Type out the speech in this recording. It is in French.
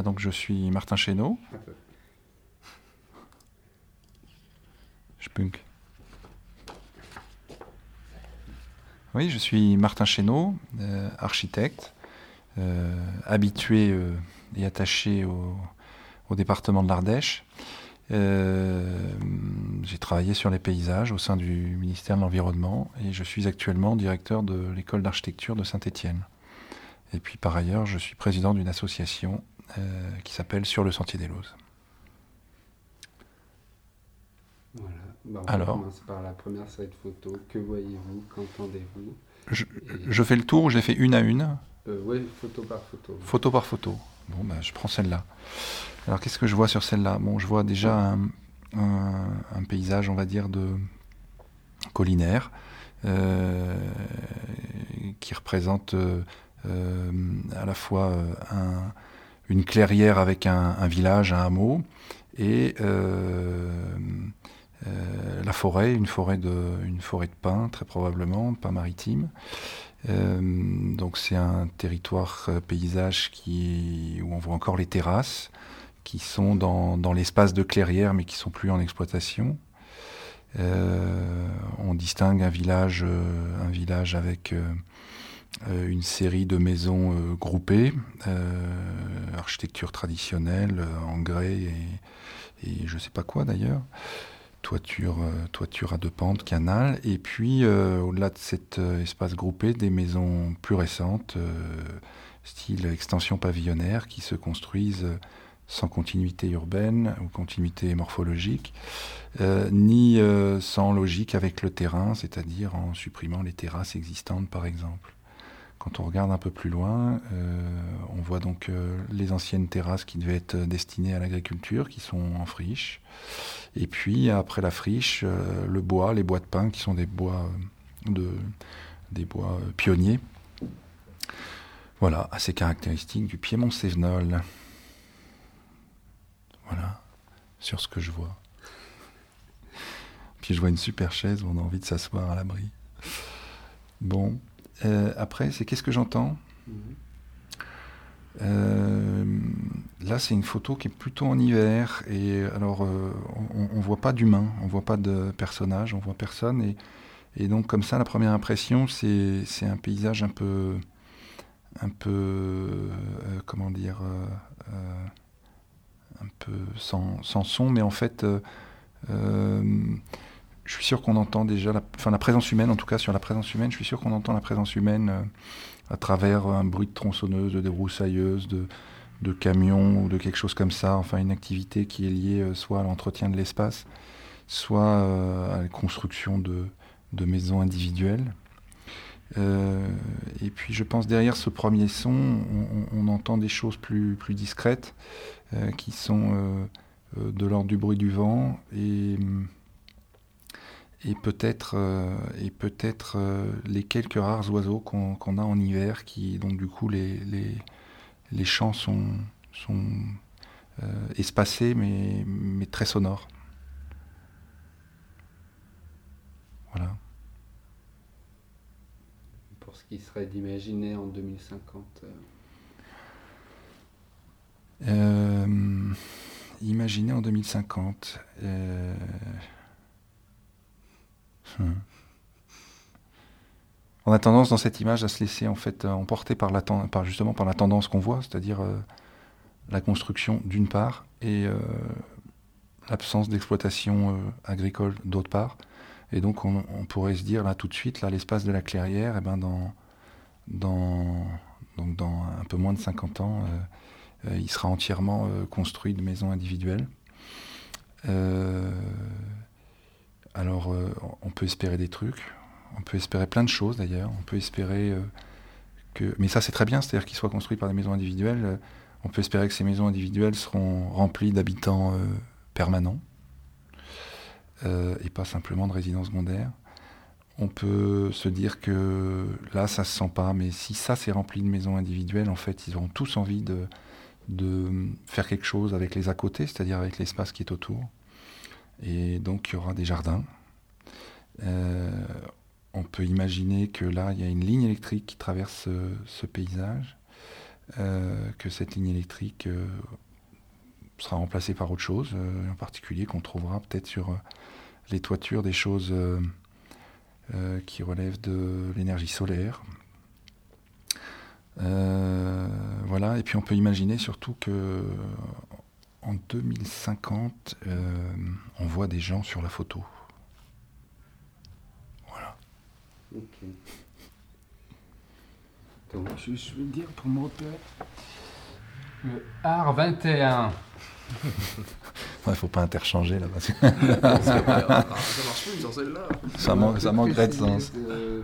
Bah, donc je suis Martin punk. Oui, je suis Martin euh, architecte, euh, habitué euh, et attaché au département de l'Ardèche. J'ai travaillé sur les paysages au sein du ministère de l'Environnement et je suis actuellement directeur de l'école d'architecture de Saint-Étienne. Et puis par ailleurs, je suis président d'une association qui s'appelle Sur le Sentier des Lauses. Voilà. Bah, on Alors commence par la première slide photo. Que voyez-vous? Qu'entendez-vous? Je, je fais le tour les fais une à une? Euh, Oui, photo par photo. Photo par photo. Bon, ben, je prends celle-là. Alors, qu'est-ce que je vois sur celle-là? Bon, je vois déjà un, un- un paysage, on va dire, de collinaire, euh, qui représente euh, euh, à la fois euh, un- une clairière avec un, village, un hameau, et euh, euh, la forêt, une forêt de, une pins, très probablement, pins maritime. Euh, donc c'est un territoire paysage où on voit encore les terrasses qui sont dans, l'espace de clairière mais qui sont plus en exploitation. On distingue un village, un village avec une série de maisons euh, groupées, euh, architecture traditionnelle euh, en grès et, je sais pas quoi d'ailleurs toiture, euh, à deux pentes, canal, et puis euh, au-delà de cet euh, espace groupé, des maisons plus récentes, euh, style extension pavillonnaire, qui se construisent euh, sans continuité urbaine ou continuité morphologique, euh, ni euh, sans logique avec le terrain, c'est-à-dire en supprimant les terrasses existantes par exemple. Quand on regarde un peu plus loin, euh, on voit donc euh, les anciennes terrasses qui devaient être destinées à l'agriculture, qui sont en friche. Et puis après la friche, euh, le bois, les bois de pin, qui sont des bois, de, des bois pionniers. Voilà, assez caractéristique du Piémont Sévenol. Voilà, sur ce que je vois. Puis je vois une super chaise où on a envie de s'asseoir à l'abri. Bon, euh, après, c'est qu'est-ce que j'entends Mhm. Euh, là, c'est une photo qui est plutôt en hiver. Et alors, euh, on, on voit pas d'humain, on voit pas de personnage, on voit personne. Et, et donc, comme ça, la première impression, c'est un paysage un peu, un peu, comment dire, un peu sans, sans son, mais en fait. Je suis sûr qu'on entend déjà la, enfin, la présence humaine, en tout cas sur la présence humaine, je suis sûr qu'on entend la présence humaine euh, à travers un bruit de tronçonneuse, de débroussailleuse, de, de camions ou de quelque chose comme ça, enfin une activité qui est liée euh, soit à l'entretien de l'espace, soit euh, à la construction de, de maisons individuelles. Et puis je pense derrière ce premier son, on, entend des choses plus, plus discrètes qui sont de l'ordre du bruit du vent et, et peut-être euh, et peut-être euh, les quelques rares oiseaux qu'on a en hiver qui donc du coup les, les, les chants sont, sont euh, espacés mais, mais très sonores. Voilà. Pour ce qui serait d'imaginer en 2050. euh, Euh, imaginez en 2050. Hmm. On a tendance dans cette image à se laisser en fait euh, emporter par, la, par justement par la tendance qu'on voit, c'est-à-dire euh, la construction d'une part et euh, l'absence d'exploitation agricole d'autre part. Et donc on, pourrait se dire là tout de suite, là l'espace de la clairière, eh ben dans, donc dans un peu moins de 50 ans, il sera entièrement construit de maisons individuelles. Alors, euh, on peut espérer des trucs, on peut espérer plein de choses d'ailleurs. On peut espérer euh, que, mais ça c'est très bien, c'est-à-dire qu'ils soient construits par des maisons individuelles. euh, on peut espérer que ces maisons individuelles seront remplies d'habitants permanents et pas simplement de résidents secondaires. On peut se dire que là, ça se sent pas, mais si ça c'est rempli de maisons individuelles, en fait, ils auront tous envie de faire quelque chose avec les à côté, c'est-à-dire avec l'espace qui est autour. Et donc, il y aura des jardins. Euh, on peut imaginer que là, il y a une ligne électrique qui traverse ce, ce paysage. euh, que cette ligne électrique euh, sera remplacée par autre chose, euh, en particulier qu'on trouvera peut-être sur euh, les toitures des choses euh, euh, qui relèvent de l'énergie solaire. Euh, voilà, et puis on peut imaginer surtout que en 2050, euh, on voit des gens sur la photo. Voilà. Ok. Je, je vais dire pour repérer. Le art 21. Il faut pas interchanger là, parce que ça marche plus dans celle-là. ça, man- ça manquerait de sens. Euh,